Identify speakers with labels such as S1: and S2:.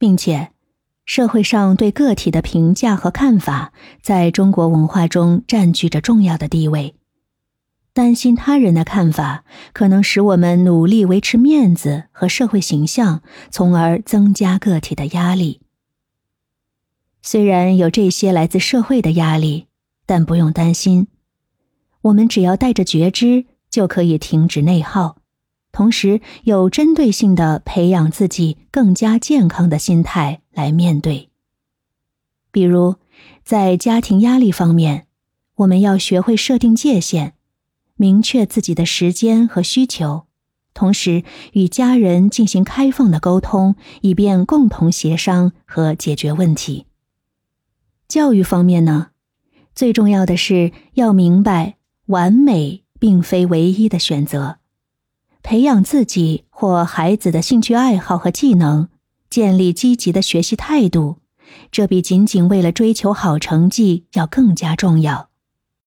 S1: 并且，社会上对个体的评价和看法，在中国文化中占据着重要的地位。担心他人的看法，可能使我们努力维持面子和社会形象，从而增加个体的压力。虽然有这些来自社会的压力，但不用担心，我们只要带着觉知，就可以停止内耗，同时有针对性的培养自己更加健康的心态来面对。比如，在家庭压力方面，我们要学会设定界限。明确自己的时间和需求，同时与家人进行开放的沟通，以便共同协商和解决问题。教育方面呢，最重要的是要明白，完美并非唯一的选择。培养自己或孩子的兴趣爱好和技能，建立积极的学习态度，这比仅仅为了追求好成绩要更加重要。